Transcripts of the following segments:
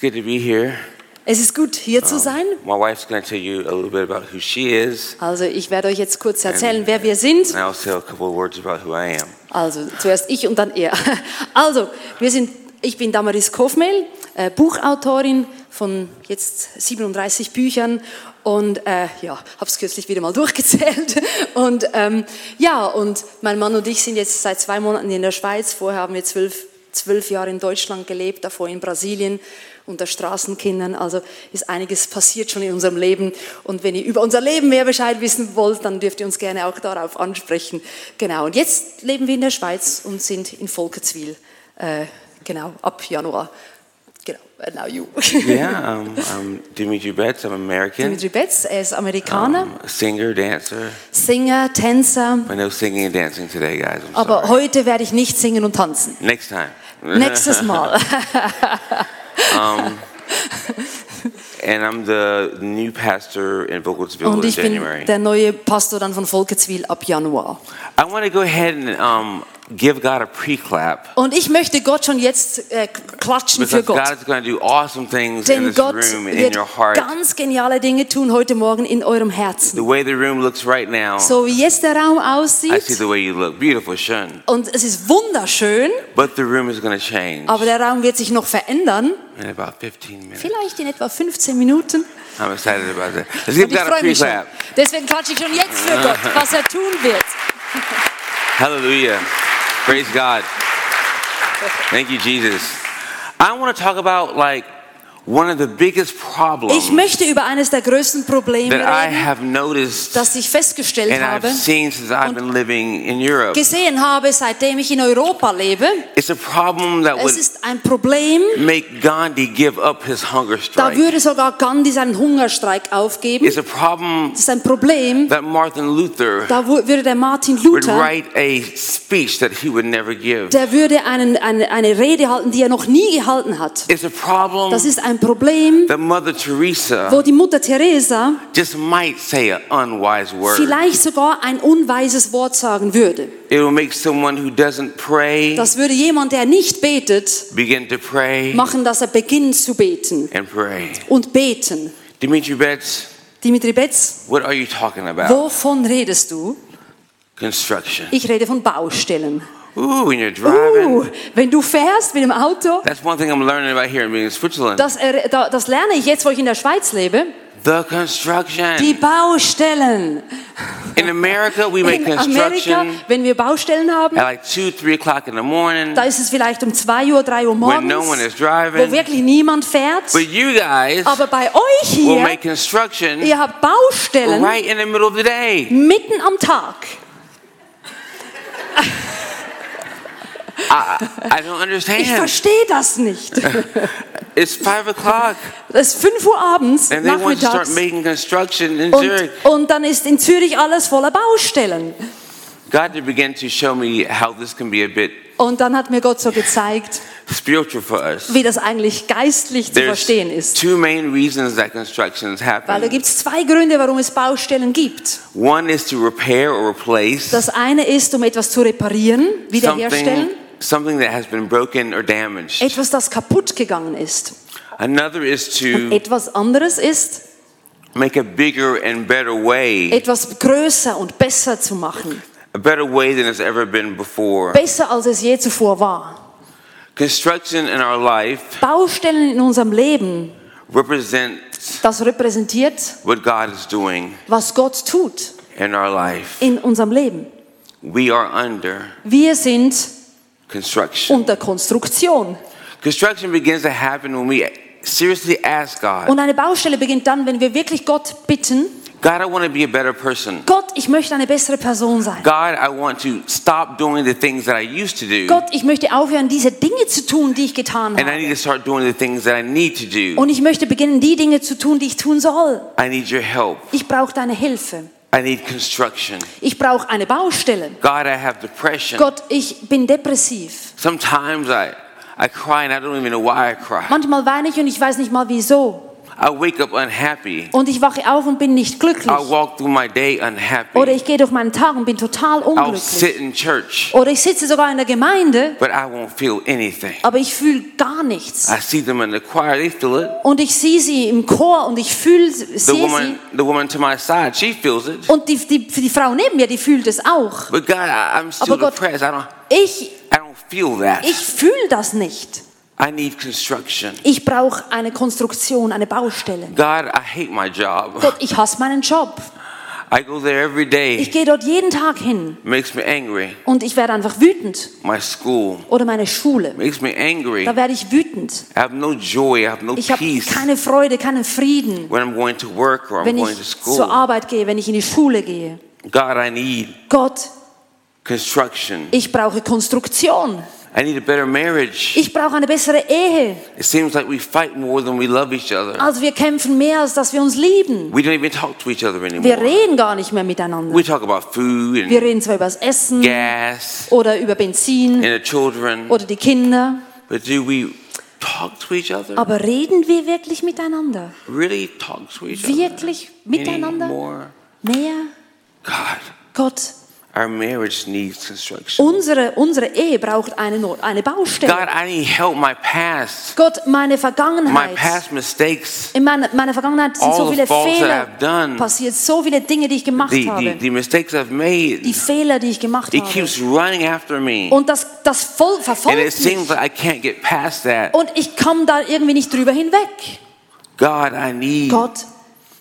It's good to be here. Es ist gut, hier zu sein. My wife's going to tell you a little bit about who she is, Also ich werde euch jetzt kurz erzählen, wer wir sind. Also zuerst ich und dann er. Also wir sind, ich bin Damaris Kofmel, äh, Buchautorin von jetzt 37 Büchern und äh, ja, habe es kürzlich wieder mal durchgezählt. Und ähm, ja, und mein Mann und ich sind jetzt seit zwei Monaten in der Schweiz. Vorher haben wir zwölf, zwölf Jahre in Deutschland gelebt, davor in Brasilien unter Straßenkindern. Also ist einiges passiert schon in unserem Leben. Und wenn ihr über unser Leben mehr Bescheid wissen wollt, dann dürft ihr uns gerne auch darauf ansprechen. Genau. Und jetzt leben wir in der Schweiz und sind in Volketswil. Äh, genau, ab Januar. Genau, and now you. Yeah, um, I'm Dimitri Betts. I'm American. Dimitri Betz, er ist Amerikaner, Um, singer, dancer. Singer, Tänzer. But no singing and dancing today, guys. I'm Aber sorry. heute werde ich nicht singen und tanzen. Next time. Nächstes Mal. And I'm the new pastor in Vogelsville Und in ich bin January. der neue Pastor dann von ab Januar. I want to go ahead and um, give God a pre-clap. Und ich möchte Gott schon jetzt äh, klatschen für Gott. God is going to do awesome things in Denn this Gott room and in wird your heart. ganz geniale Dinge tun heute Morgen in eurem The Herzen. way the room looks right now, So wie jetzt der Raum I see aussieht, the way you look. Beautiful, Shun. und es ist wunderschön, But the room is going to change aber der Raum wird sich noch verändern, in about 15 minutes. vielleicht in etwa 15 Minuten. I'm excited about that. Let's give God a pre-clap. Deswegen klatsche ich schon jetzt für Gott, was er tun wird. Hallelujah. Praise God. Thank you, Jesus. I want to talk about like one of the biggest problems Ich möchte über eines der größten Probleme reden, have noticed das ich festgestellt habe, I've seen since I've been living in Europe. gesehen habe, seitdem ich in Europa lebe. It's a problem that Es ist ein Problem, make Gandhi give up his hunger da strike. würde sogar Gandhi seinen Hungerstreik aufgeben. It's a problem Das ist ein Problem, that Martin Luther da würde der Martin would Luther, write a speech that he would never give. der würde einen, eine, eine Rede halten, die er noch nie gehalten hat. Das ist ein Problem, Mother Teresa wo die Mutter Teresa just might say an unwise word. vielleicht sogar ein unweises Wort sagen würde. It will make someone who doesn't pray Das würde jemand, der nicht betet, begin to pray machen, dass er beginnt zu beten und beten. Dimitri Betts, Dimitri Betz, what are you talking about? wovon redest du? Construction. Ich rede von Baustellen. Ooh, when you're driving. Uh, wenn du fährst mit dem Auto, That's one thing I'm learning about here in Switzerland. das, da- das lerne ich jetzt, wo ich in der Schweiz lebe. The construction. Die Baustellen. In America, we make In Amerika, wenn wir Baustellen haben, at like 2, 3 o'clock in the morning da ist es vielleicht um 2 Uhr, 3 Uhr when morgens, no one is wo driving. wirklich niemand fährt. But you guys Aber bei euch will hier, make construction ihr habt Baustellen right in the middle of the day. mitten am Tag. I don't Ich understand. verstehe das nicht. It's 5 o'clock Es ist 5 Uhr abends, and they want to start nachmittags. making construction in Und, Zurich. und dann ist in Zürich alles voller Baustellen. God began to show me how this can be a bit Und dann hat mir Gott so gezeigt, spiritual for us. wie das eigentlich geistlich zu There's verstehen ist. two main reasons that constructions Weil da happen. gibt es zwei Gründe, warum es Baustellen gibt. One is to repair or replace Das eine ist, um etwas zu reparieren, wiederherstellen. something, something that has been broken or damaged. Etwas, das kaputt gegangen ist. Another is to Etwas anderes ist, make a bigger and better way, etwas größer und besser zu machen. a better way than it's ever been before. Besser, als es je zuvor war. Construction in our life Baustellen in unserem Leben, represents das repräsentiert, what God is doing was Gott tut in our life. in unserem Leben. We are under Wir sind construction. unter Konstruktion. Construction begins to happen when we seriously ask God, Und eine Baustelle beginnt dann, wenn wir wirklich Gott bitten, God, I want to be a better person. Gott, ich möchte eine bessere Person sein. God, I want to stop doing the things that I used to do. Gott, ich möchte aufhören, diese Dinge zu tun, die ich getan And I habe. need to start doing the things that I need to do. Und ich möchte beginnen, die Dinge zu tun, die ich tun soll. I need your help. Ich brauche deine Hilfe. I need construction. Ich brauche eine Baustelle. God, I have depression. Gott, ich bin depressiv. Sometimes I, I cry and I don't even know why I cry. Manchmal weine ich und ich weiß nicht mal wieso. I wake up unhappy. und ich wache auf und bin nicht glücklich. I'll walk through my day unhappy. Oder ich gehe durch meinen Tag und bin total unglücklich. sit in church, Oder ich sitze sogar in der Gemeinde, but I won't feel anything. aber ich fühle gar nichts. I see them in the choir, they feel it. Und ich sehe sie im Chor und ich fühle, sie. woman, the woman to my side, she feels it. Und die, die, die Frau neben mir, die fühlt es auch. But God, I, I'm still Aber Gott- depressed. I don't, Ich, I don't feel that. ich fühle das nicht. I need construction. Ich brauche eine Konstruktion, eine Baustelle. God, I hate my job. Gott, ich hasse meinen Job. I go there every Ich day. gehe dort jeden Tag hin Makes me angry. und ich werde einfach wütend. My school Oder meine Schule. makes me angry. Da werde ich wütend. I have no joy. I have no Ich habe keine Freude, keinen Frieden, when I'm going to work or I'm wenn going ich to zur school. Arbeit gehe, wenn ich in die Schule gehe. God, I need Gott, construction. ich brauche Konstruktion. I need a better marriage. Ich brauche eine bessere Ehe. It seems like we fight more than we love each other. Also wir kämpfen mehr, als dass wir uns lieben. We don't even talk to each other Wir anymore. reden gar nicht mehr miteinander. We talk about food Wir and reden zwar über das Essen gas oder über Benzin and the children, oder die Kinder, but do we talk to each other? aber reden wir wirklich miteinander? Really talk to each other Wirklich miteinander? anymore? Mehr? God, Gott, our marriage needs construction. unsere, unsere Ehe braucht eine, Not, eine Baustelle. God, I need help. My past, Gott, meine my Vergangenheit. past mistakes, In meiner, meiner Vergangenheit sind so viele Fehler I've done. passiert, so viele Dinge, die ich gemacht the, the, habe. the mistakes I've made, Die Fehler, die ich gemacht it habe. keeps running after me. Und das, das voll, And it verfolgt seems mich. like I can't get past that. Und ich komme da irgendwie nicht drüber hinweg. God, I need Gott,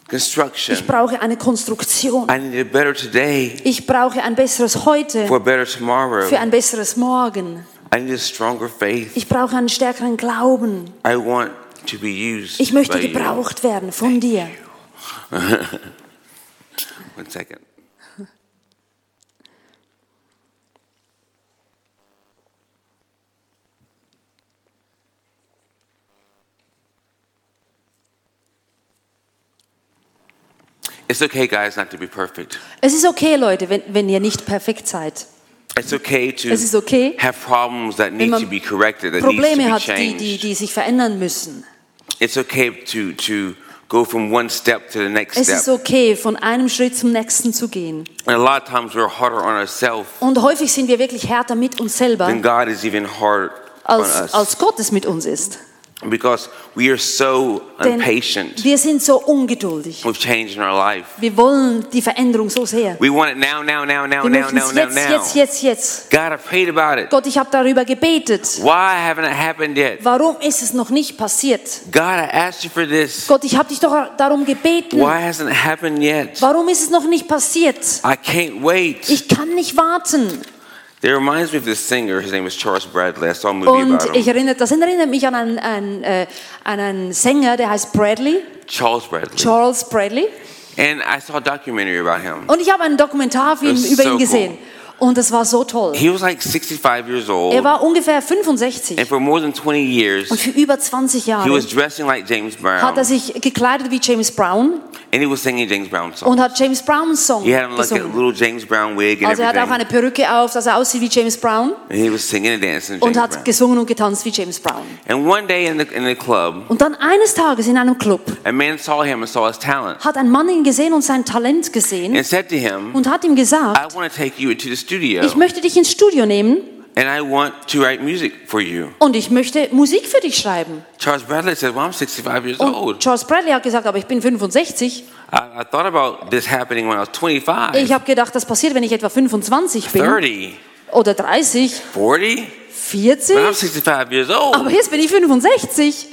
construction. ich brauche eine Konstruktion. I need a better today Ich brauche ein besseres Heute for a better tomorrow. für ein besseres Morgen. I need a stronger faith. Ich brauche einen stärkeren Glauben. I want to be used. Ich möchte by you. gebraucht werden von dir. One second. It's okay, guys, not to be perfect. Es ist okay, Leute, wenn, wenn ihr nicht perfekt seid. It's okay to Es ist okay, have problems that need to be corrected, that needs to Probleme be hat, die, die, changed. die sich verändern müssen. It's okay to, to go from one step to the next Es ist okay, von einem Schritt zum nächsten zu gehen. And a lot of times we're harder on ourselves Und häufig sind wir wirklich härter mit uns selber, than God is even hard on als, us. als Gott es mit uns ist. Because we are so impatient wir sind so ungeduldig. with change in our life. Wir wollen die Veränderung so sehr. We want it now, now, now, now, Wir now, now, now, now. jetzt, jetzt, jetzt. God, I prayed about it. Gott, ich habe darüber gebetet. Why haven't it happened yet? Warum ist es noch nicht passiert? God, I asked you for this. Gott, ich habe dich doch darum gebeten. Why hasn't it happened yet? Warum ist es noch nicht passiert? I can't wait. Ich kann nicht warten. It reminds me of this singer. His name is Charles Bradley. I saw a movie Und ich erinnere, das erinnert mich an einen, einen, äh, an einen Sänger, der heißt Bradley, Charles Bradley. Charles Bradley. And I saw a documentary about him. Und ich habe einen Dokumentarfilm über so ihn gesehen. Und das war so toll. He was like 65 years Er old. war ungefähr 65. And for more than 20 years, Und für über 20 he Jahre was dressing like James hat Brown. er sich gekleidet wie James Brown And he was singing James Brown songs. und hat James Brown Song He had like a gesungen. little James Brown wig and Also er hat auch eine Perücke auf, dass er aussieht wie James Brown And he was singing and dancing und hat Brown. gesungen und getanzt wie James Brown. And one day in the, in the club, Und dann eines Tages in einem Club a man saw him and saw his talent hat ein Mann ihn gesehen und sein Talent gesehen and said to him, und hat ihm gesagt, I want to take you into studio ich möchte dich ins Studio nehmen and I want to write music for you. und ich möchte Musik für dich schreiben. Charles Bradley said, Well, I'm 65 years Und old. Charles Bradley hat gesagt, aber ich bin 65. I, I thought about this happening when I was 25, Ich habe gedacht, das passiert, wenn ich etwa 25 bin 30, oder 30, 40, 40. but I'm 65 years old. Aber jetzt bin ich 65.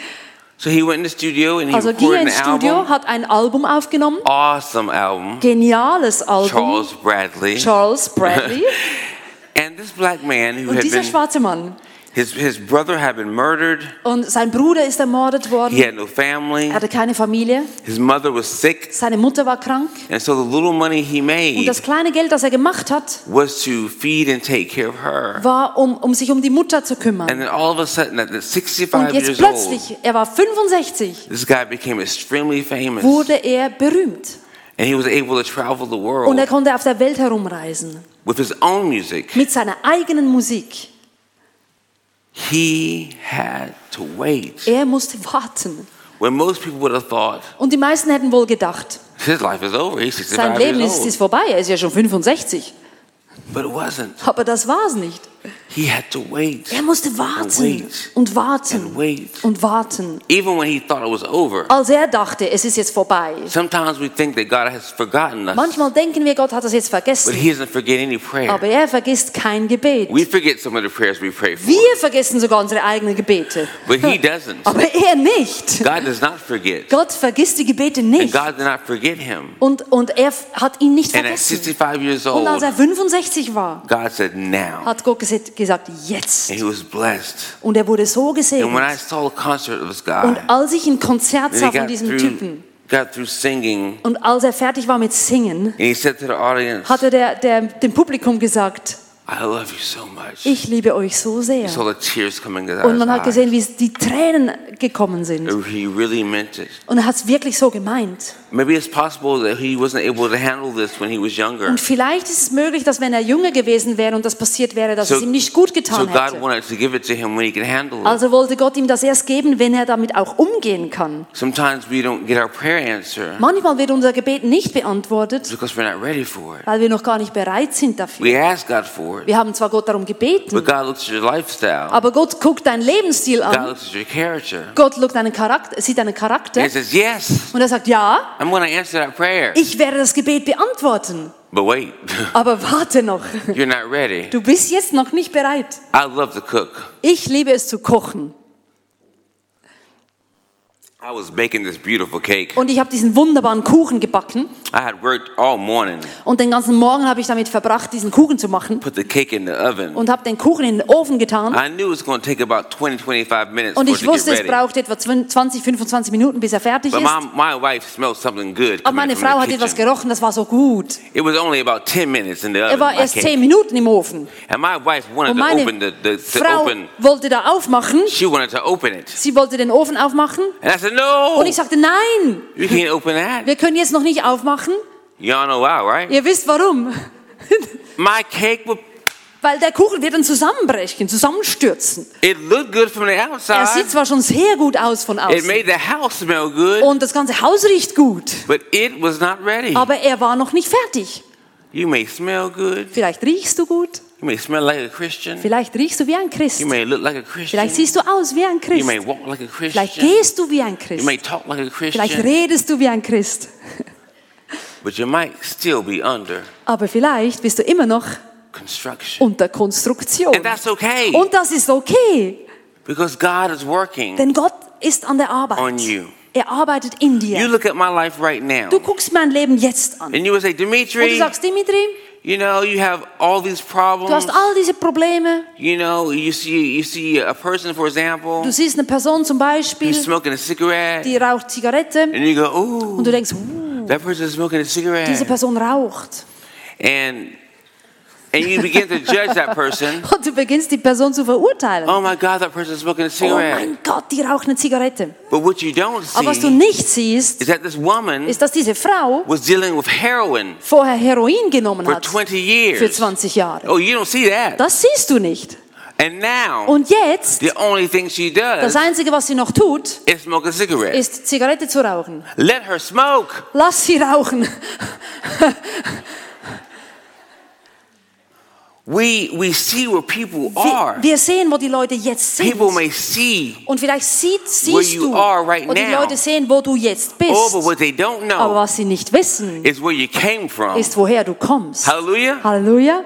So he went in the studio and he Also ging er ins Studio, album. hat ein Album aufgenommen. Awesome album. Geniales Album. Charles Bradley. Charles Bradley. And this black man who Und had dieser been, schwarze Mann. His, his brother had been murdered. Und sein Bruder ist ermordet worden. He had no family. Er hatte keine Familie. His mother was sick. Seine Mutter war krank. And so the little money he Und made das kleine Geld, das er gemacht hat, was to feed and take care of her. war, um, um sich um die Mutter zu kümmern. And then all of a sudden, at 65 Und jetzt years old, plötzlich, er war 65, this guy became extremely famous. wurde er berühmt. And he was able to travel the Und world er konnte auf der Welt herumreisen. with his own music. Mit seiner eigenen Musik. He had to wait. Er musste warten. when most people would have thought, Und die meisten hätten wohl gedacht, his life is over. He's sein 65 Leben years ist, old. ist vorbei, er ist ja schon 65. But it wasn't. Aber das war es nicht. He had to wait. Er musste warten wait. und warten And wait. und warten. Even when he thought it was over. Als er dachte, es ist jetzt vorbei. Sometimes we think that God has forgotten us. Manchmal denken wir, Gott hat das jetzt But vergessen. he doesn't forget any prayer. Aber er vergisst kein Gebet. We forget some of the prayers we pray for. Wir vergessen sogar unsere eigenen Gebete. But he doesn't. Aber er nicht. God does not forget. Gott vergisst die Gebete And nicht. God did not forget him. Und, und er hat ihn nicht And at vergessen. 65 years Und als er 65 war, God said, now. hat Gott gesagt, gesagt jetzt. And he was blessed. Und er wurde so And when I saw a concert of this Und guy, als ich ein Konzert and sah he von diesem through, Typen got through singing, und als er fertig war mit Singen, and he said to the audience, hatte der, der, dem Publikum gesagt, I love you so much. ich liebe euch so sehr. You saw the tears coming out Und man hat gesehen, wie die Tränen gekommen sind. eyes. He really meant it. Und er hat es wirklich so gemeint. Maybe it's possible that he wasn't able to handle this when he was younger. Und vielleicht ist es möglich, dass wenn er jünger gewesen wäre und das passiert wäre, dass es ihm nicht gut getan God hätte. wanted to give it to him when he could handle it. Also wollte Gott ihm das erst geben, wenn er damit auch umgehen kann. Sometimes we don't get our prayer answer Manchmal wird unser Gebet nicht beantwortet, because we're not ready for it. weil wir noch gar nicht bereit sind dafür. We ask God for it, Wir haben zwar Gott darum gebeten, but God looks at your lifestyle. aber Gott guckt deinen Lebensstil God an. looks at your character. Gott schaut deinen Charakter, sieht deinen And Charakter he says, Yes, und er sagt, ja, I'm to answer that prayer. ich werde das Gebet beantworten. But wait, Aber warte noch, you're not ready. du bist jetzt noch nicht bereit. I love to cook. Ich liebe es zu kochen. I was baking this beautiful cake. Und ich habe diesen wunderbaren Kuchen gebacken. I had worked all morning, Und den ganzen Morgen habe ich damit verbracht, diesen Kuchen zu machen. put the cake in the oven. Und habe den Kuchen in den Ofen getan. I knew it was going to take about 20, 25 minutes Und ich wusste, es braucht etwa 20, 25 Minuten, bis er fertig But ist. my, my wife smelled something good Aber meine Frau hat etwas gerochen, das war so gut. It was only about 10 minutes in the Er oven, war my erst cake. 10 Minuten im Ofen. And my wife wanted Und to meine Frau wollte da aufmachen. She wanted to open it. Sie wollte den Ofen aufmachen. And I said, no, Und ich sagte, nein, you can't open that. wir können jetzt noch nicht aufmachen. Y'all know why, right? Ihr wisst warum. My cake, would, Weil der Kuchen wird dann zusammenbrechen, zusammenstürzen. it looked good from the Er sieht zwar schon sehr gut aus von It außen. made the house smell good, Und das ganze Haus riecht gut. but it was not ready. Aber er war noch nicht fertig. You may smell good. Vielleicht riechst du gut. You may smell like a Christian. Vielleicht riechst du wie ein Christ. You may look like a Christian. Vielleicht siehst du aus wie ein You may Christ. walk like a Vielleicht Christian. gehst du wie ein You Christ. may talk like a Vielleicht Christian. redest du wie ein Christ. But you might still be under Aber vielleicht bist du immer noch construction. unter Konstruktion. And that's okay. Und das ist okay, Because God is working denn Gott ist an der on Arbeit. you. Er arbeitet in You dir. look at my life right now. Du guckst mein Leben jetzt an. And you say, Und du Dimitri, sagst, Dimitri, you know, you have all these problems. du hast all diese Probleme. You know, you see you see a person, for example, Du siehst eine Person zum Beispiel, who's smoking a cigarette, die raucht Zigarette. and you go, "Ooh, Und du denkst, uh, that person's smoking a cigarette. diese Person raucht. and and you begin to judge that person. Und du beginnst die Person zu verurteilen. Oh my God, that person's smoking a Oh cigarette. mein Gott, die raucht eine Zigarette. But what you don't Aber was du see nicht siehst, is that this woman ist, dass diese Frau was dealing with heroin vorher Heroin genommen for hat 20 für years. 20 Jahre. Oh, you don't see that. Das siehst du nicht. And now, Und jetzt, the only thing she das does Einzige, was sie noch tut, is smoke a cigarette. ist Zigarette zu rauchen. Let her smoke. Lass sie rauchen. We we see where people are. wir sehen, wo die Leute jetzt sind. People may see, Und vielleicht sieht, where siehst you du, are right wo die now. Leute sehen, wo du jetzt bist. oh, but what they don't Aber know was sie nicht wissen, is where you came from. ist, woher du kommst. Hallelujah. Halleluja.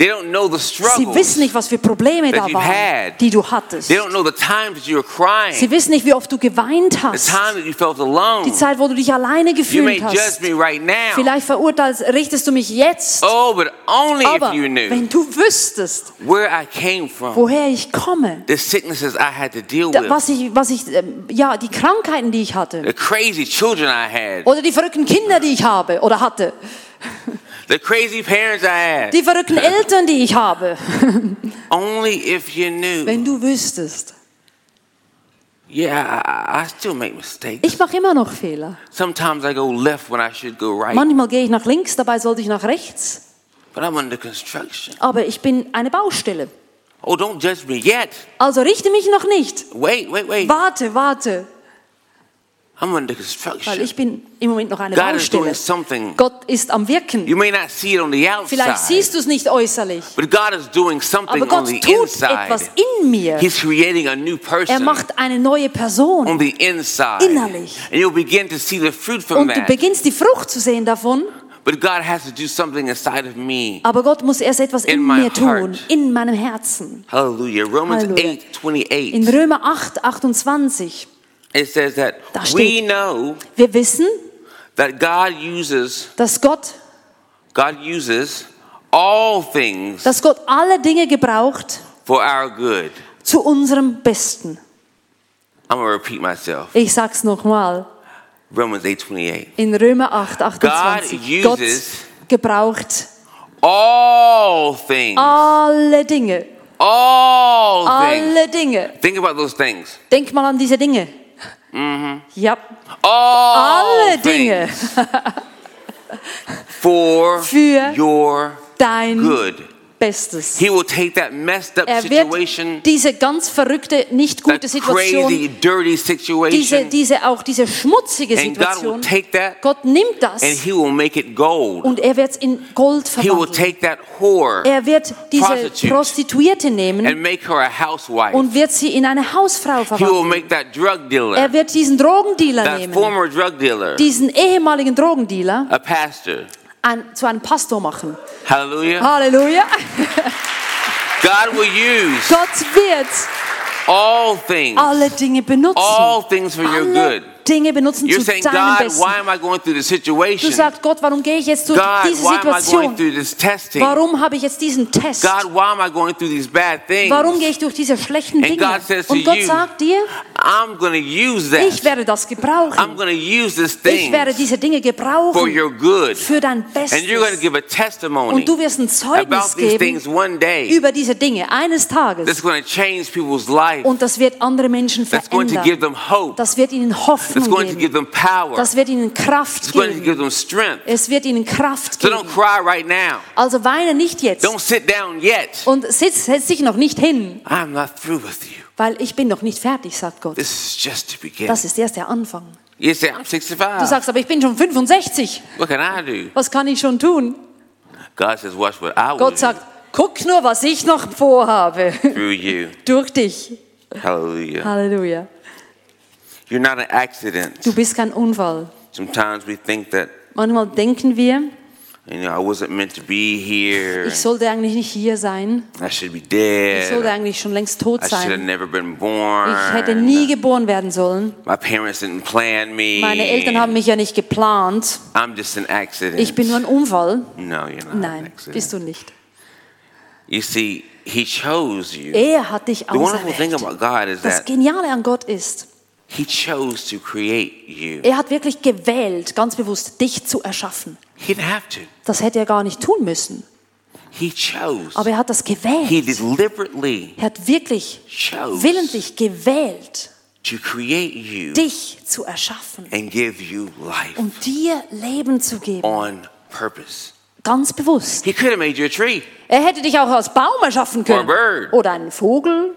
They don't know the Sie wissen nicht, was für Probleme da waren, had. die du hattest. They don't know the times that you were crying. Sie wissen nicht, wie oft du geweint The hast. time that you felt alone. Die Zeit, wo du dich alleine gefühlt judge hast. me right now. Vielleicht verurteilst, richtest du mich jetzt. Oh, but only Aber if you knew wenn du wüsstest, where I came from, woher ich komme, the sicknesses I had to deal da- with, was ich, was ich, ähm, ja, die Krankheiten, die ich hatte, the crazy children I had, oder die verrückten Kinder, die ich habe oder hatte, the crazy parents I had. die verrückten Eltern, die ich habe. Only if you knew. Wenn du wüsstest. Yeah, I, still make mistakes. Ich mache immer noch Fehler. Sometimes I go left when I should go right. Manchmal gehe ich nach links, dabei sollte ich nach rechts. But I'm under construction. Aber ich bin eine Baustelle. Oh, don't judge me yet. Also richte mich noch nicht. Wait, wait, wait. Warte, warte. I'm under weil ich bin im Moment noch eine God is doing Baustelle. something. Gott ist am Wirken. You may not see it on the Vielleicht outside, siehst du es nicht äußerlich, but God is doing something aber on Gott the tut inside. etwas in mir. He's creating a new Er person macht eine neue Person. on the inside. Innerlich. And you'll begin to see the fruit from Und du that. beginnst die Frucht zu sehen davon, But God has to do something inside of me. aber Gott muss erst etwas In in mir tun, heart. in meinem Herzen. Hallelujah. Romans Hallelujah. 8 28. In Römer 8, 28, It says that Da we steht- know wir wissen, that God uses dass Gott, God uses all things dass Gott alle Dinge gebraucht for our good. zu unserem Besten. I'm gonna repeat myself. Ich sag's nochmal. Romans 8 28. In Römer 8, 28. God Gott uses- gebraucht All things. alle Dinge. All things. Alle Dinge. Think about those things. Denk mal an diese Dinge. Mm-hmm. Ja, All alle Dinge. things for Für your dein good. Bestes. He will take that messed up Er situation, wird diese ganz verrückte, nicht gute Situation, crazy, dirty diese, situation, diese auch diese schmutzige and God will Situation, take that Gott nimmt das and He will make it gold. und er wird es in Gold He will verwandeln. take that whore Er wird diese prostitute Prostituierte nehmen and make her a housewife. und wird sie in eine Hausfrau He will verwandeln. make that drug dealer, Er wird diesen Drogendealer that nehmen, former drug dealer, diesen ehemaligen Drogendealer, a pastor. Ein, zu einem Pastor machen. Hallelujah. Halleluja. God will use Gott wird all things, alle Dinge benutzen. all things for your good. Dinge benutzen You're zu saying, deinem God, Besten. why am I going through this Du situation? sagst, Gott, warum gehe ich jetzt durch God, diese Situation? Warum habe ich jetzt diesen Test? God, why am I going through these bad things? Warum gehe ich durch diese schlechten Dinge? Und Gott you, sagt dir, I'm to use ich that. werde das I'm gebrauchen. going to use this Ich thing werde diese Dinge for gebrauchen your good. für dein And you're Bestes. give a testimony Und du wirst ein Zeugnis about these things geben one day über diese Dinge eines that's Tages. going to change people's life. Und das wird andere Menschen That's going to give verändern. them hope. Das wird ihnen That's Hoffnung going to give geben. them power. Das wird ihnen Kraft It's going to geben. give them strength. Es wird ihnen Kraft So don't geben. cry right now. Also weine nicht jetzt. Don't sit down yet. Und sitz, setz dich noch nicht hin, I'm not through with you. Weil ich bin noch nicht fertig, sagt Gott. This is just to begin. Das ist erst der Anfang. You say, I'm Du 65. sagst, aber ich bin schon 65. What can I do? Was kann ich schon tun? God says, watch what I will Gott sagt, guck nur, was ich noch vorhabe. through you. Durch dich. Hallelujah. Halleluja. You're not an accident. Du bist kein Unfall. Sometimes we think that, Manchmal denken wir, you know, I wasn't meant to be here. ich sollte eigentlich nicht hier sein. I should be Ich sollte dead. eigentlich schon längst tot I should have sein. never been Ich hätte nie born. geboren werden sollen. My parents didn't plan me. Meine Eltern haben mich ja nicht geplant. I'm just an accident. Ich bin nur ein Unfall. No, you're not Nein, bist du nicht. You see, He chose you. Er hat dich The wonderful thing auserwählt. about God is Das Geniale an Gott ist, He chose to create you. er hat wirklich gewählt, ganz bewusst, dich zu erschaffen. He didn't have to. Das hätte er gar nicht tun müssen. He chose. Aber er hat das He gewählt. deliberately Er hat wirklich chose willentlich gewählt, to create you dich zu erschaffen and give you life und dir Leben zu geben. on purpose. Ganz bewusst. He could have made you a tree. Er hätte dich auch als Baum erschaffen können. Or a bird. Oder einen Vogel.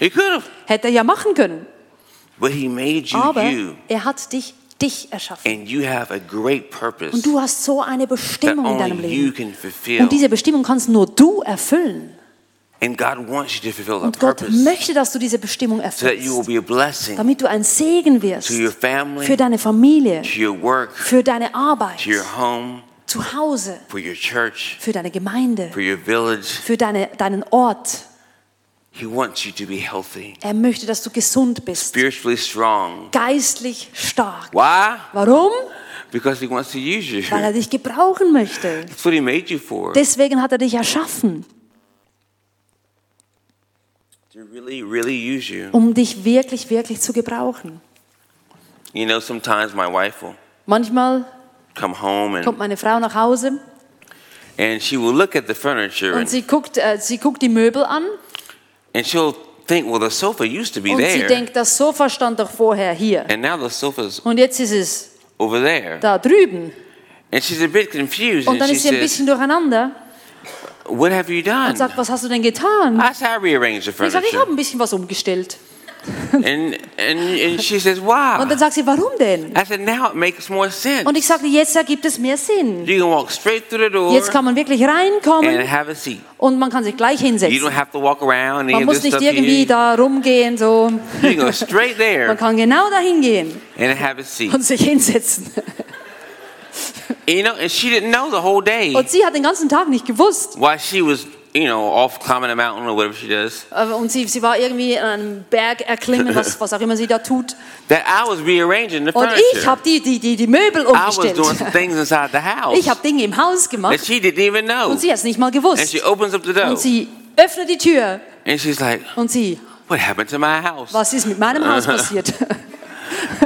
He could have. Hätte er ja machen können. But he made you Aber er hat dich, dich erschaffen. And you have a great purpose Und du hast so eine Bestimmung in deinem Leben. Und diese Bestimmung kannst nur du erfüllen. And God wants you to fulfill that Und Gott möchte, dass du diese Bestimmung so that you will erfüllst. be a blessing Damit du ein Segen wirst. to your family, Für deine Familie. to your work, Für deine Arbeit. to your home, Zu Hause. for your church, Für deine Gemeinde. Für deine, deinen Ort. He wants you to be healthy, Er möchte, dass du gesund bist. spiritually strong. Geistlich stark. Why? Warum? Because he wants to use you. Weil er dich gebrauchen möchte. That's what he made you for. Deswegen hat er dich erschaffen, To really, really use you. um dich wirklich, wirklich zu gebrauchen. You know, sometimes my wife will Manchmal come home kommt and, meine Frau nach Hause and she will look at the furniture und and, sie guckt, äh, sie guckt die Möbel an and she'll think, well, the sofa used to be und sie there, denkt, das Sofa stand doch vorher hier. and now the sofa's Und jetzt ist es over there. da drüben. And she's a bit confused, Und and dann she ist sie ein says, bisschen durcheinander what have you done? und sagt, was hast du denn getan? I said, I rearranged the Ich sage, ich habe ein bisschen was umgestellt. And And, and she says, Why? Und dann sagt sie, warum denn? I said, Now it makes more sense. Und ich sagte, jetzt ergibt es mehr Sinn. You can walk straight through the door Jetzt kann man wirklich and reinkommen have a seat. und man kann sich gleich You hinsetzen. don't have to walk around Man muss nicht irgendwie You, da rumgehen, so. you can go straight Man there kann genau dahin gehen and have a seat. und sich hinsetzen. You know, and she didn't know the whole day Und sie hat den ganzen Tag nicht gewusst. why she was, you know, off climbing a mountain or whatever she does. Äh, Und sie, sie war irgendwie an einem Berg erklimmen, was, was auch immer sie da tut. That I was rearranging the Und ich furniture. habe die, die, die, die Möbel I was doing some umgestellt. things inside the house Ich habe Dinge im Haus that gemacht she didn't even know. und sie hat es nicht mal And gewusst. she opens up the door Und sie öffnet die Tür and she's like, und sie, What happened to my house? was ist mit meinem Haus passiert?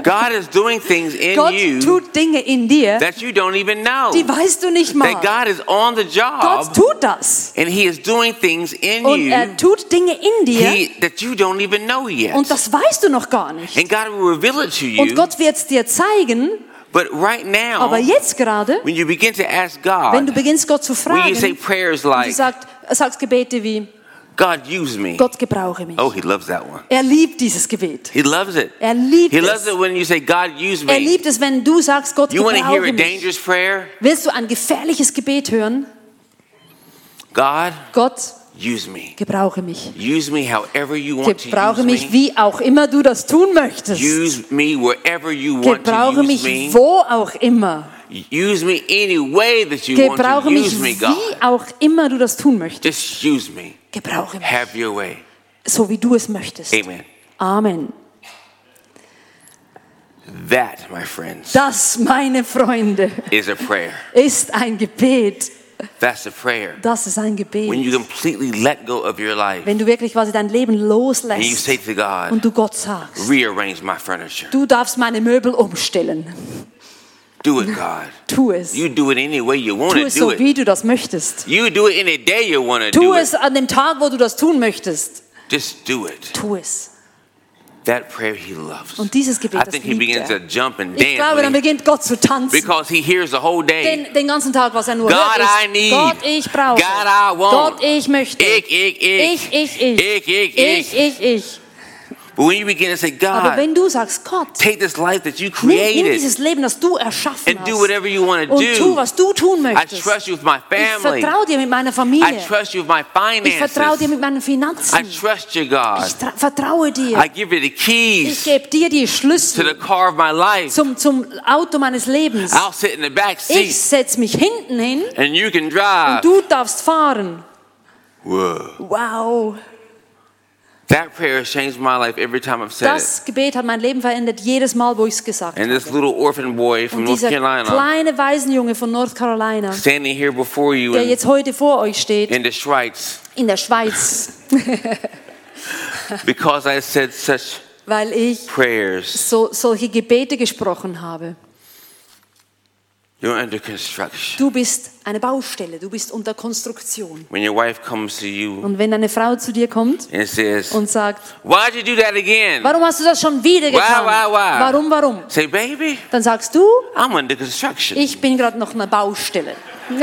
God is doing things in Gott you tut Dinge in dir, that you don't even know. die weißt du nicht mal. That God is on the Gott job tut das. and He is doing things in Und you er tut Dinge in dir he, that you don't even know yet. und das weißt du noch gar nicht. And God will reveal it to you. Und. Gott wird es dir zeigen, But right now, aber jetzt gerade, when you begin to ask God, wenn du beginnst Gott zu fragen, when you say prayers und du sagst, sagst Gebete wie, God, use me. Gott gebrauche mich. Oh, He loves that one. Er liebt dieses Gebet. He loves it. Er liebt He loves es. it when you say, God, use Er me. liebt es, wenn du sagst, Gott You want to hear gebrauche a mich. dangerous prayer? Willst du ein gefährliches Gebet hören? God, Gott, use me. gebrauche mich. Use me however you want to Gebrauche use mich, me. wie auch immer du das tun möchtest. Use me wherever you want to Gebrauche use mich, me. wo auch immer. Use me any way that you want Gebrauche to mich, use me, wie God. auch immer du das tun möchtest. Just use me. Gebrauche mich, Have your way. so wie du es möchtest. Amen. Amen. That, my friends, Das, meine Freunde, is a prayer. ist ein Gebet. That's a prayer. Das ist ein When you Gebet. completely let go of your life Wenn du wirklich quasi dein Leben and you loslässt say to God, und du Gott sagst, rearrange my furniture. du darfst meine Möbel umstellen. Do it, God. Tu es. You do it any way you want Tu to es do so, it. wie du das möchtest. You do it any day you want to Tu do es it. an dem Tag, wo du das tun möchtest. Just do it. Tu es. That prayer he loves. Und dieses Gebet, I das think he begins er. to jump and Ich glaube, dann beginnt Gott zu tanzen. because he hears the whole day. Den, den ganzen Tag, was er nur God, hört, I need. Gott, ich brauche. God, I want. Gott, ich möchte. Ich, ich, ich. ich, ich, ich. Ich, ich, ich, ich, ich. But when you begin to say, Aber God, wenn du sagst, Gott, take this life that you nimm, nimm created dieses Leben, das du erschaffen and do whatever you oh, want to und tu, do. was du tun I trust you with my Ich family. vertraue dir mit meiner I trust you with my Ich vertraue dir finances. mit meinen I trust you, God. Ich vertraue I give you the Ich keys gebe dir die to the car of my life. zum, zum Auto meines Lebens. I'll sit in the back Ich seat setze mich hinten hin and you can und drive. du darfst fahren. Whoa. Wow. That prayer has changed my life every time I've said it. Das Gebet hat mein Leben verändert, jedes Mal, wo ich es gesagt And habe. this little orphan boy from Und North dieser Carolina kleine Waisenjunge von North Carolina, standing here before you der in, jetzt heute vor euch steht, in the Schweiz in der Schweiz, because I said such weil ich prayers. so, solche Gebete gesprochen habe. You're under construction. Du bist eine Baustelle, du bist unter Konstruktion. When your wife comes to you Und wenn eine Frau zu dir kommt and says, und sagt, Why'd you do that again? warum hast du das schon wieder Why, getan? why, why? Warum, warum? Say, baby, Dann sagst du, I'm under construction. ich bin gerade noch eine Baustelle.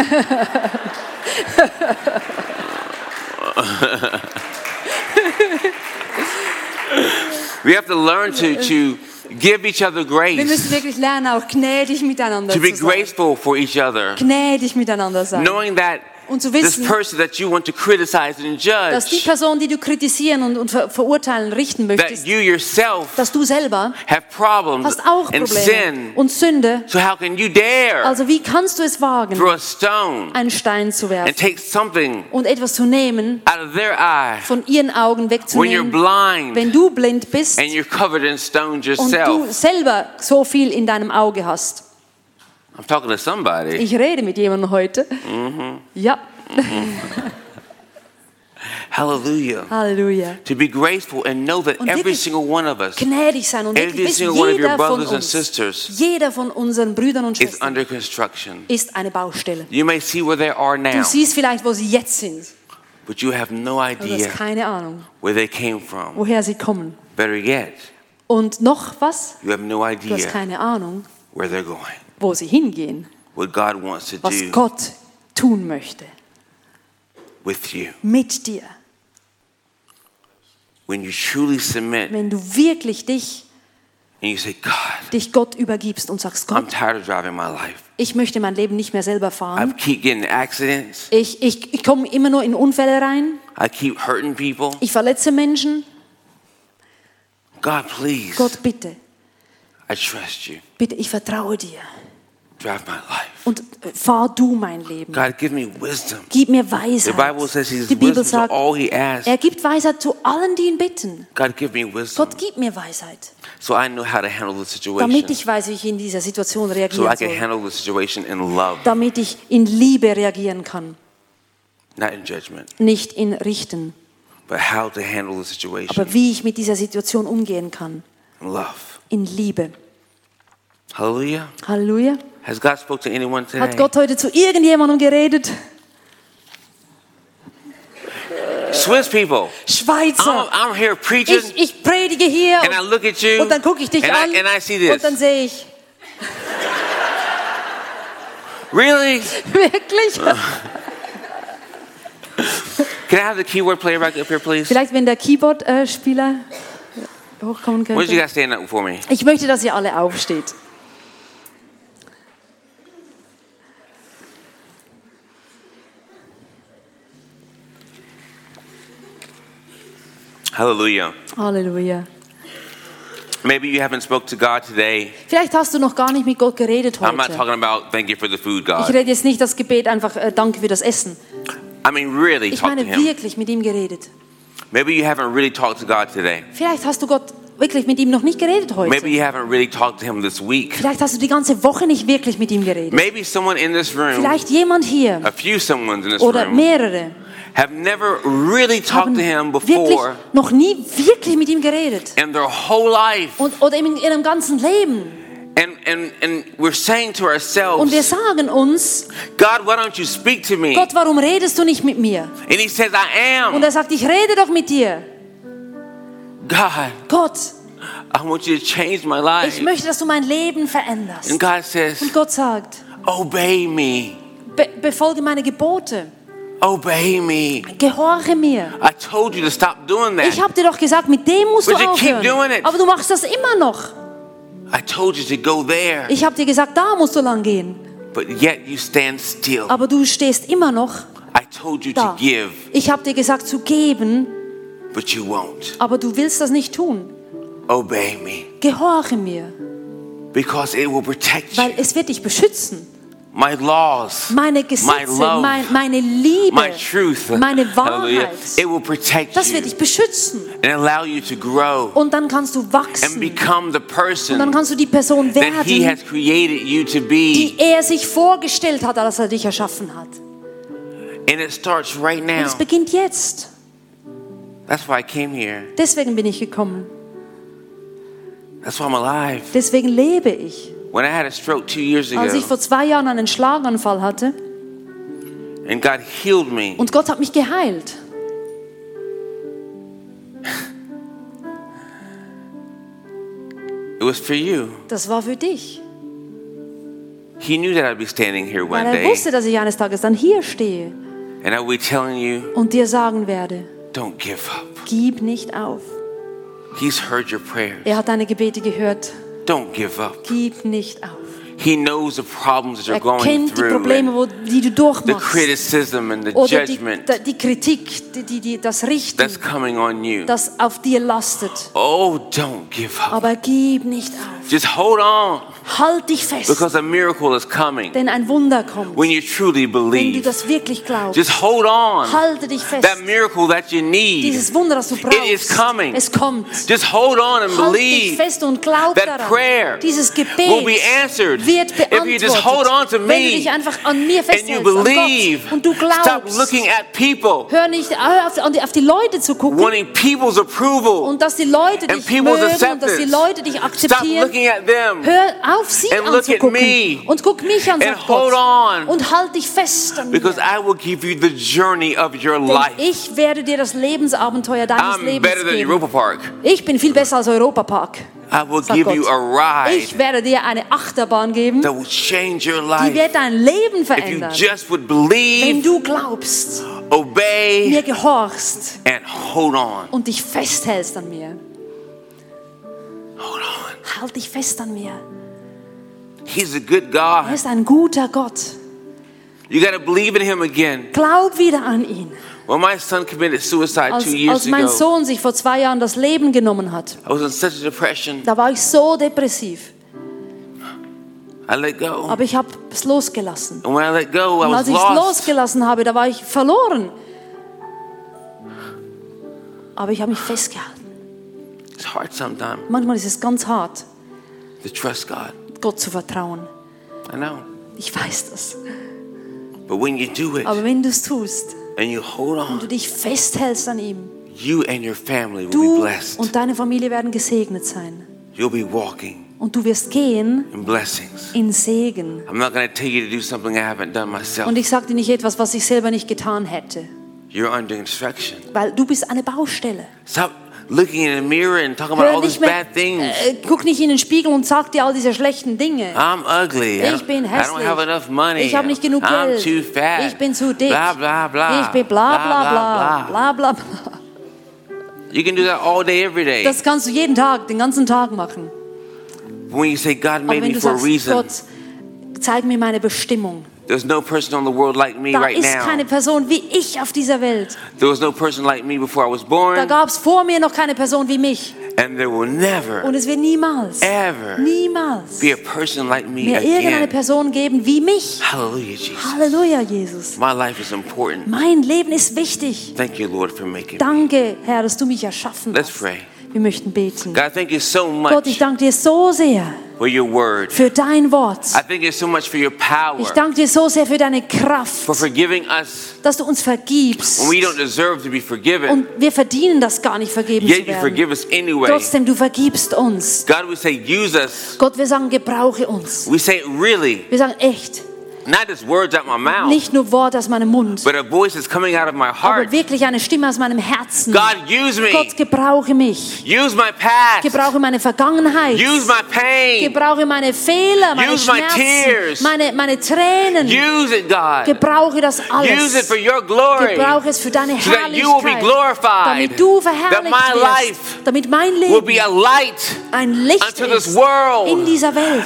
We have to learn to, to give each other Wir grace, müssen wirklich lernen, auch gnädig miteinander to be zu sein. graceful for each other, Gnädig miteinander sein. knowing that Und zu this wissen, person that you want to criticize and dass die judge, Person, die du kritisieren und, und ver verurteilen, richten möchtest, you yourself dass du selber have problems hast auch and Probleme sin. und Sünde. So how can you dare Also wie kannst du es wagen, throw a stone einen Stein zu and werfen take something und etwas zu nehmen, out of their eye von ihren Augen when you're wegzunehmen, blind wenn du blind bist and you're covered in stones und du yourself? selber so viel in deinem Auge hast? I'm talking to somebody. Ich rede mit jemandem heute. Mhm. Ja, Hallelujah. Halleluja. To be graceful and know that every single one of us Gnädig sein und Every single one of your brothers and sisters jeder von unseren Brüdern und is Schwestern under construction. ist eine Baustelle. You may see where they are Du now, siehst vielleicht, wo sie jetzt sind, but you have no aber du idea hast keine Ahnung, where they came from. woher sie kommen. Better yet, Und noch was? you have no Du hast idea keine Ahnung, where they're going, wo sie hingehen, what God wants to was do Gott tun möchte with you. mit dir. when you truly submit wenn du wirklich dich, and you say, God, dich Gott übergibst und sagst, I'm Gott, tired of driving my life. ich möchte mein Leben nicht mehr selber I fahren. keep getting accidents. Ich, ich, ich komme immer nur in Unfälle rein. I keep hurting people. Ich verletze Menschen. God, please, Gott, bitte, I trust you. bitte, ich vertraue dir. Drive my life. Und äh, fahr du mein Leben. God, give me wisdom. Gib mir The Weisheit. Bible says He's Die Bibel to sagt, all He asks. er gibt Weisheit zu allen, die ihn bitten. God, give me wisdom Gott, gib mir Weisheit, so I know how to handle the situation. damit ich weiß, wie ich in dieser Situation So I reagieren can soll. handle the situation in love, Damit ich in Liebe reagieren kann, not in judgment, nicht in Richten. but how to handle the situation Aber wie ich mit dieser Situation umgehen kann, in love. in Liebe. Hallelujah. Halleluja. Has God spoke to anyone today? Hat Gott heute zu irgendjemandem geredet? Swiss people. I'm, Schweizer. I'm here preaching, Ich, ich predige hier and I look at you, und dann gucke ich dich and, an I, and I see und this. dann sehe ich, Really? wirklich? Can I have the keyboard player back up here, please? Vielleicht, wenn der Keyboard-Spieler hochkommen Why don't you könnte. guys stand up for me? Ich möchte, dass ihr alle aufsteht. Hallelujah. Halleluja. Maybe you haven't spoke to God today. Vielleicht hast du noch gar nicht mit Gott geredet I'm not heute. talking about thank you for the food, Ich God. rede jetzt nicht das Gebet einfach äh, Danke für das Essen. I mean, really Ich talk to meine Him. wirklich mit ihm geredet. Maybe you haven't really talked to God today. Vielleicht hast du Gott wirklich mit ihm noch nicht geredet Maybe heute. you haven't really talked to Him this week. Vielleicht hast du die ganze Woche nicht wirklich mit ihm geredet. Maybe someone in this room, Vielleicht jemand hier a few someones in this oder room, mehrere have never really talked to Him wirklich before noch nie wirklich mit ihm geredet. in their whole life. Und, oder in ihrem ganzen Leben. And, and, and we're saying to Und wir ourselves, sagen uns, God, why don't you speak to me? Gott, warum redest du nicht mit mir? And He says, I Und am. er sagt, ich rede doch mit dir. God, Gott, I want you to change my ich life. möchte, dass du mein Leben veränderst. And God says, Und Gott sagt, obey me. be befolge meine Gebote. Obey me. Gehorche mir. I told you to stop doing Ich that. habe dir doch gesagt, mit dem musst du But you keep doing aufhören. it. Aber du machst das immer noch. I told you to go there. Ich habe dir gesagt, da musst du lang gehen. But yet you stand still. Aber du stehst immer noch I told you to da. give, Ich habe dir gesagt zu geben, but you won't. aber du willst das nicht tun. Obey me. Gehorche mir, Because it will protect weil you. es wird dich beschützen. My laws, Meine my Gesetze, love, mein, meine Liebe, my truth, meine Wahrheit, it will protect das wird dich beschützen. and allow you to grow Und dann kannst du and wachsen. become the Und dann person kannst du die Person that He werden, has created you to die be. er sich vorgestellt hat, als er dich erschaffen hat. And it starts right Und now. es beginnt jetzt. That's why I came here. Deswegen bin ich gekommen. That's why I'm alive. Deswegen lebe ich. When I had a stroke two years ago, Als ich vor zwei Jahren einen Schlaganfall hatte and God healed me, und Gott hat mich geheilt, it was for you. das war für dich. He knew that I'd be standing here Weil one er day wusste, dass ich eines Tages dann hier stehe and I would be telling you, und dir sagen werde, don't give up. gib nicht auf. He's heard your prayers. Er hat deine Gebete gehört. Don't give up. Gib nicht auf. He knows the problems that you're Er going kennt die through, Probleme, wo, die du the durchmachst. criticism and the Oder die, judgment die Kritik, die, die, die, das Richten, that's coming on you. das auf dir lastet. Oh, don't give up. Aber gib nicht auf. Just hold on Halt dich fest, because a miracle is coming denn ein Wunder kommt. when you truly Wenn du believe. das wirklich glaubst, Just hold on. halte dich fest. That miracle that you need, Dieses Wunder, das du brauchst, is coming. es kommt. Just hold on and Halt dich believe fest und glaub that daran. prayer Dieses Gebet will be answered wird if you just hold on beantwortet. to Wenn du me dich einfach an mir and you festhältst, an believe. Gott, und du Stop looking at people, Hör nicht äh, auf, auf, die, Leute zu gucken wanting people's approval. und dass die Leute and dich people's mögen und dass die acceptance. Leute dich Stop looking at them Hör auf, sie And look at anzugucken me. und guck mich an, and sagt hold Gott. on Und halt dich fest an mir. because I will give you the journey of your Denn life. ich werde dir das Lebensabenteuer deines I'm Lebens better than geben. Europa Park. Ich bin viel besser als Europapark. I will give you Gott. a ride Ich werde dir eine Achterbahn geben, that will change your die life. wird dein Leben If you verändern. just would Wenn believe, du glaubst, obey, mir gehorchst and hold on. und dich festhältst an mir. Hold on. Halt dich fest an mir. He's a good Er God. ist ein guter Gott. You got to believe in Him again. Glaub wieder an ihn. When my son committed suicide Als, two years als mein ago, Sohn sich vor zwei Jahren das Leben genommen hat, I was in such a depression. da war ich so depressiv. I let go. Aber ich habe es losgelassen. And when I let go, I Und als ich es losgelassen habe, da war ich verloren. Aber ich habe mich festgehalten. It's hard sometimes Manchmal ist es ganz hart, to trust God. Gott zu vertrauen. I know. Ich weiß das. But when you do it Aber wenn du es tust and you hold und du on, dich festhältst an ihm, you and your family will be du blessed. und deine Familie werden gesegnet sein. You'll be walking Und du wirst gehen in blessings. in Segen. I'm not going to tell you to do something I haven't done myself. Und ich sage dir nicht etwas, was ich selber nicht getan hätte. You're under instruction. Weil du bist eine Baustelle. Stop looking in the mirror and talking about all these mehr, bad things. äh, guck nicht in den Spiegel und sag dir all diese schlechten Dinge. I'm ugly. Ich bin don't- I hässlich. don't have enough money. Ich habe nicht genug I'm Geld. too fat. Ich bin zu dick. Blah, blah, blah. Ich bin bla bla bla. Bla bla bla. You can do that all day, every day. Das kannst du jeden Tag, den ganzen Tag machen. when you say God made wenn me du for a sagst, reason, Gott, zeig mir meine Bestimmung. There's no person on the world like me Da right ist now. keine Person wie ich auf dieser Welt. There was no person like me before I was Da born, gab es vor mir noch keine Person wie mich. and there will never, Und es wird niemals, ever niemals be a person like me mehr irgendeine again. Person geben wie mich. Hallelujah, Jesus. Halleluja, Jesus. My life is important. Mein Leben ist wichtig. Thank you, Lord, for making me. Danke, Herr, dass du mich erschaffen Let's hast. pray. Wir möchten beten. God, thank you so Gott, ich much danke dir so sehr. Für dein Wort. I thank you so much for your power, Ich danke dir so sehr für deine for Kraft, forgiving us dass du uns vergibst. when we don't deserve to be forgiven. Und wir verdienen das gar nicht, vergeben Yet zu you werden. forgive us anyway. Trotzdem, du vergibst uns. God, we say, use us. Gott, wir sagen, gebrauche uns. We say, really, Wir sagen echt, not just words out my mouth, nicht nur Wort aus meinem Mund, but a voice that's coming out of my aber wirklich eine Stimme aus meinem Herzen. God, use me. Gott, gebrauche mich. Gebrauche meine Vergangenheit. Gebrauche meine Fehler, meine Use Schmerzen, meine, meine Tränen. Use it. Gebrauche das Use it alles. for your glory. Gebrauche es für deine Herrlichkeit, damit du verherrlicht wirst, damit mein Leben ein Licht ist in dieser Welt.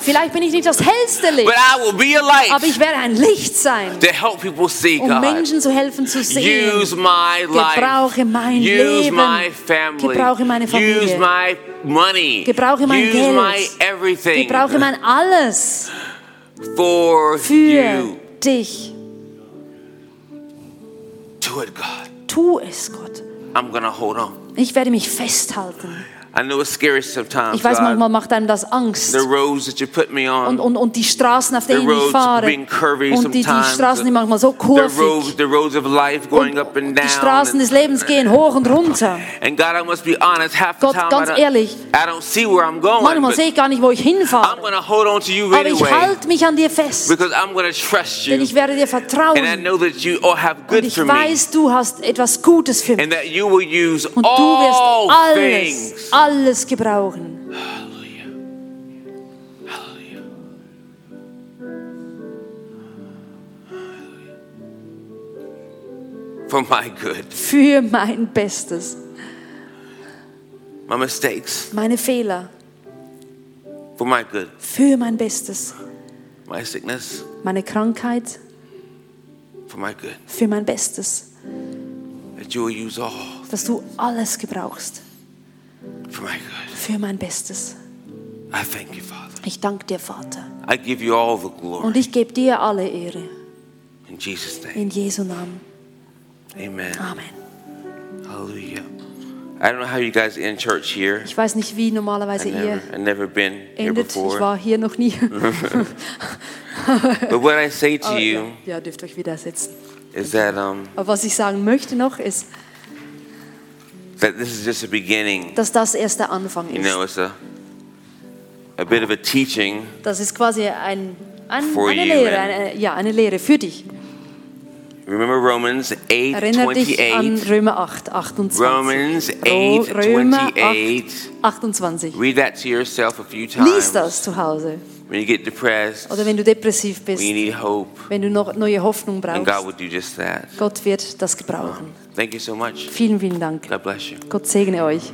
Vielleicht bin ich nicht das hellste Licht, but I will be a light aber ich werde ein Licht sein, to help people see um God. Menschen zu helfen zu sehen. Use my life. Gebrauche mein Use Leben. my family. Gebrauche meine Familie. Use my money. Gebrauche mein Use Geld. my everything Gebrauche mein alles for für you. dich. Do it, God. Tu es, Gott. I'm gonna hold on. Ich werde mich festhalten. I know it's scary sometimes. Ich weiß, manchmal macht einem das Angst. The roads that you put me on. Und, und, und die Straßen, auf denen The ich roads fahre. being curvy Und die, die. Straßen, die manchmal so the kurvig. roads, the roads of life going Und up and die down. Straßen des Lebens gehen hoch und runter. and God, I must be honest. Half the Gott, time ganz ehrlich. I don't see where I'm going. Manchmal sehe ich gar nicht, wo ich I'm hinfahre. gonna hold on to you Aber ich halte mich an dir fest. because I'm gonna trust Denn ich werde dir vertrauen. and I know that you all have Und ich weiß, du hast etwas Gutes für mich. and that you will use Und du all wirst alles, things. Alles gebrauchen. Hallelujah. Hallelujah. For my good, Für mein Bestes. my mistakes, Meine Fehler. for my good, Für mein Bestes. my sickness, Meine Krankheit. for my good. Für mein Bestes. That you will use all Dass du alles gebrauchst. For my good. Für mein Bestes. I thank you, Father. Ich danke dir, Vater. I give you all the glory. Und ich gebe dir alle Ehre. In Jesus' name, In Jesu Namen. amen. Amen. Hallelujah. I don't know how you guys end church here. Ich weiß nicht, wie normalerweise I ihr never, I've never been here endet. Ich before. war hier noch nie. But what I say to ja, you ja, dürft euch wieder setzen. is that um, Aber was ich sagen möchte noch ist, that this is just a beginning. dass das erst der Anfang You know, ist. it's a a bit of a teaching. Das ist quasi ein, ein, For eine you Lehre, and- eine, ja, eine Lehre für dich. Remember Romans 8, Erinnere dich an 28. Römer 8, 28. Romans Ro- 8, Römer 28. 8, 28. Read that to yourself a few times. Lies das zu Hause. When you get depressed, oder wenn du depressiv when bist, you need hope, wenn du noch neue Hoffnung and God brauchst. will do just that. Gott wird das gebrauchen. Thank you so much. Vielen, vielen Dank. God bless you. Gott segne euch.